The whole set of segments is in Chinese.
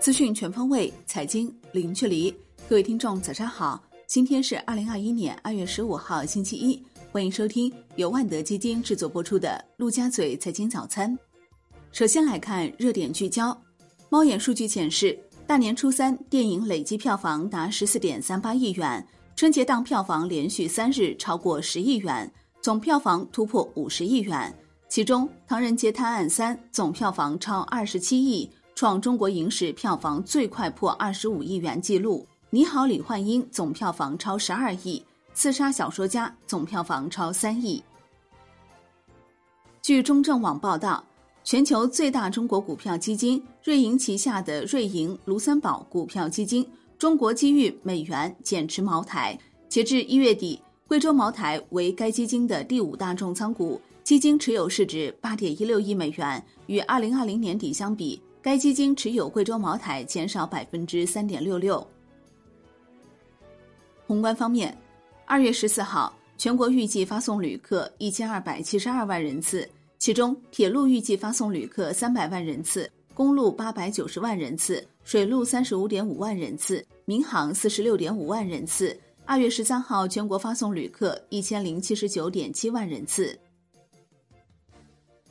资讯全方位，财经零距离。各位听众，早上好！今天是二零二一年二月十五号，星期一。欢迎收听由万德基金制作播出的《陆家嘴财经早餐》。首先来看热点聚焦。猫眼数据显示，大年初三电影累计票房达十四点三八亿元，春节档票房连续三日超过十亿元，总票房突破五十亿元。其中，《唐人街探案三》总票房超二十七亿。创中国影史票房最快破二十五亿元纪录，《你好，李焕英》总票房超十二亿，《刺杀小说家》总票房超三亿。据中证网报道，全球最大中国股票基金瑞银旗下的瑞银卢森堡股票基金中国机遇美元减持茅台，截至一月底，贵州茅台为该基金的第五大重仓股，基金持有市值八点一六亿美元，与二零二零年底相比。该基金持有贵州茅台减少百分之三点六六。宏观方面，二月十四号，全国预计发送旅客一千二百七十二万人次，其中铁路预计发送旅客三百万人次，公路八百九十万人次，水路三十五点五万人次，民航四十六点五万人次。二月十三号，全国发送旅客一千零七十九点七万人次。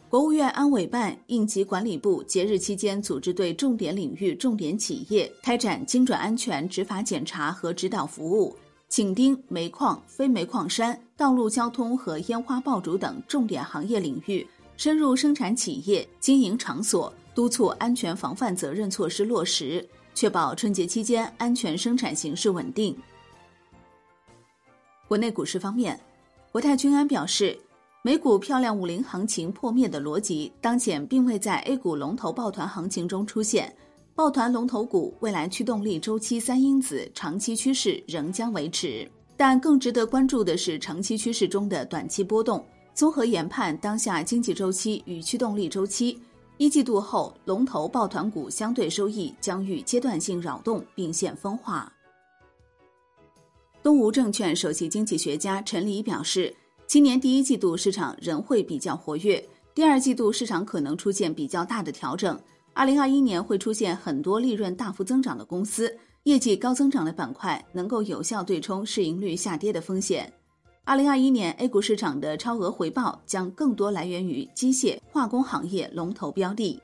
国务院安委办、应急管理部节日期间组织对重点领域、重点企业开展精准安全执法检查和指导服务，紧盯煤矿、非煤矿山、道路交通和烟花爆竹等重点行业领域，深入生产企业、经营场所，督促安全防范责任措施落实，确保春节期间安全生产形势稳定。国内股市方面，国泰君安表示。美股漂亮五零行情破灭的逻辑，当前并未在 A 股龙头抱团行情中出现。抱团龙头股未来驱动力周期三因子长期趋势仍将维持，但更值得关注的是长期趋势中的短期波动。综合研判当下经济周期与驱动力周期，一季度后龙头抱团股相对收益将遇阶段性扰动并现分化。东吴证券首席经济学家陈黎表示。今年第一季度市场仍会比较活跃，第二季度市场可能出现比较大的调整。二零二一年会出现很多利润大幅增长的公司，业绩高增长的板块能够有效对冲市盈率下跌的风险。二零二一年 A 股市场的超额回报将更多来源于机械化工行业龙头标的。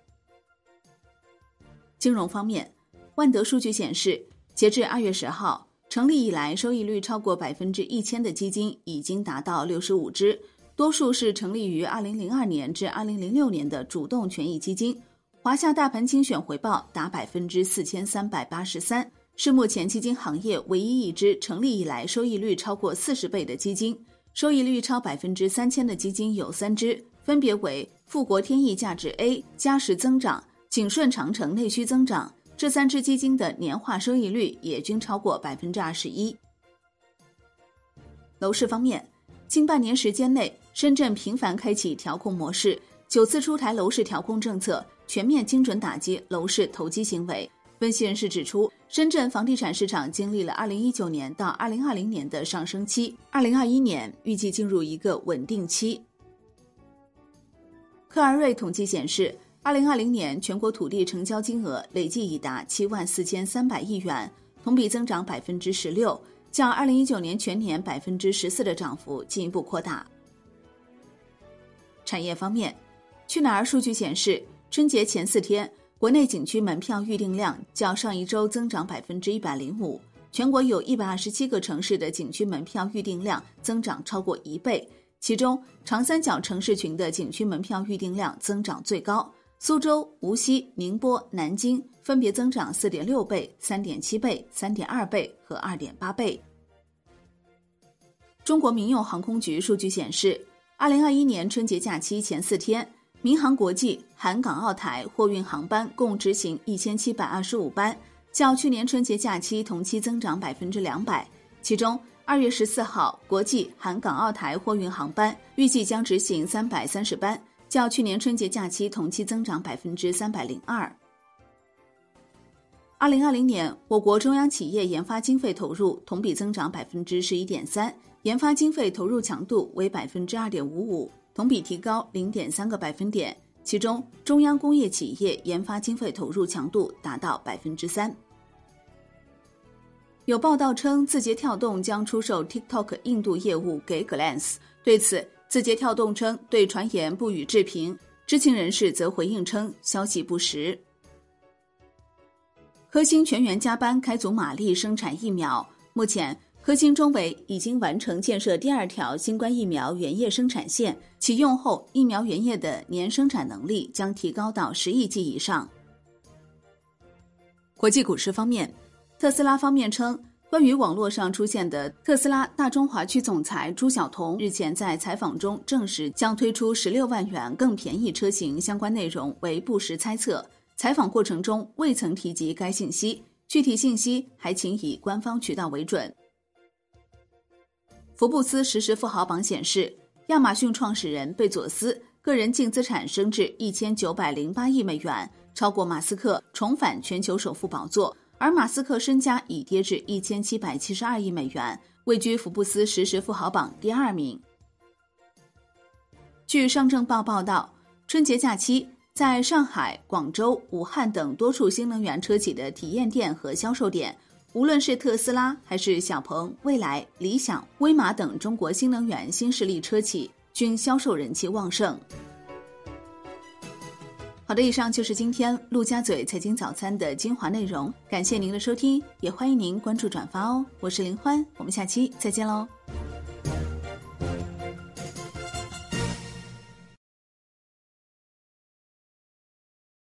金融方面，万德数据显示，截至二月十号。成立以来收益率超过百分之一千的基金已经达到六十五只，多数是成立于二零零二年至二零零六年的主动权益基金。华夏大盘精选回报达百分之四千三百八十三，是目前基金行业唯一一支成立以来收益率超过四十倍的基金。收益率超百分之三千的基金有三只，分别为富国天益价值 A、嘉实增长、景顺长城内需增长。这三只基金的年化收益率也均超过百分之二十一。楼市方面，近半年时间内，深圳频繁开启调控模式，九次出台楼市调控政策，全面精准打击楼市投机行为。分析人士指出，深圳房地产市场经历了二零一九年到二零二零年的上升期，二零二一年预计进入一个稳定期。克而瑞统计显示。二零二零年全国土地成交金额累计已达七万四千三百亿元，同比增长百分之十六，较二零一九年全年百分之十四的涨幅进一步扩大。产业方面，去哪儿数据显示，春节前四天，国内景区门票预订量较上一周增长百分之一百零五，全国有一百二十七个城市的景区门票预订量增长超过一倍，其中长三角城市群的景区门票预订量增长最高。苏州、无锡、宁波、南京分别增长四点六倍、三点七倍、三点二倍和二点八倍。中国民用航空局数据显示，二零二一年春节假期前四天，民航国际含港澳台货运航班共执行一千七百二十五班，较去年春节假期同期增长百分之两百。其中，二月十四号国际含港澳台货运航班预计将执行三百三十班。较去年春节假期同期增长百分之三百零二。二零二零年，我国中央企业研发经费投入同比增长百分之十一点三，研发经费投入强度为百分之二点五五，同比提高零点三个百分点。其中中央工业企业研发经费投入强度达到百分之三。有报道称，字节跳动将出售 TikTok 印度业务给 Glance。对此，字节跳动称对传言不予置评。知情人士则回应称，消息不实。科兴全员加班开足马力生产疫苗。目前，科兴中维已经完成建设第二条新冠疫苗原液生产线，启用后，疫苗原液的年生产能力将提高到十亿剂以上。国际股市方面。特斯拉方面称，关于网络上出现的特斯拉大中华区总裁朱晓彤日前在采访中证实将推出十六万元更便宜车型相关内容为不实猜测。采访过程中未曾提及该信息，具体信息还请以官方渠道为准。福布斯实时富豪榜显示，亚马逊创始人贝佐斯个人净资产升至一千九百零八亿美元，超过马斯克，重返全球首富宝座。而马斯克身家已跌至一千七百七十二亿美元，位居福布斯实时富豪榜第二名。据上证报报道，春节假期，在上海、广州、武汉等多处新能源车企的体验店和销售点，无论是特斯拉还是小鹏、蔚来、理想、威马等中国新能源新势力车企，均销售人气旺盛。好的，以上就是今天陆家嘴财经早餐的精华内容，感谢您的收听，也欢迎您关注转发哦。我是林欢，我们下期再见喽。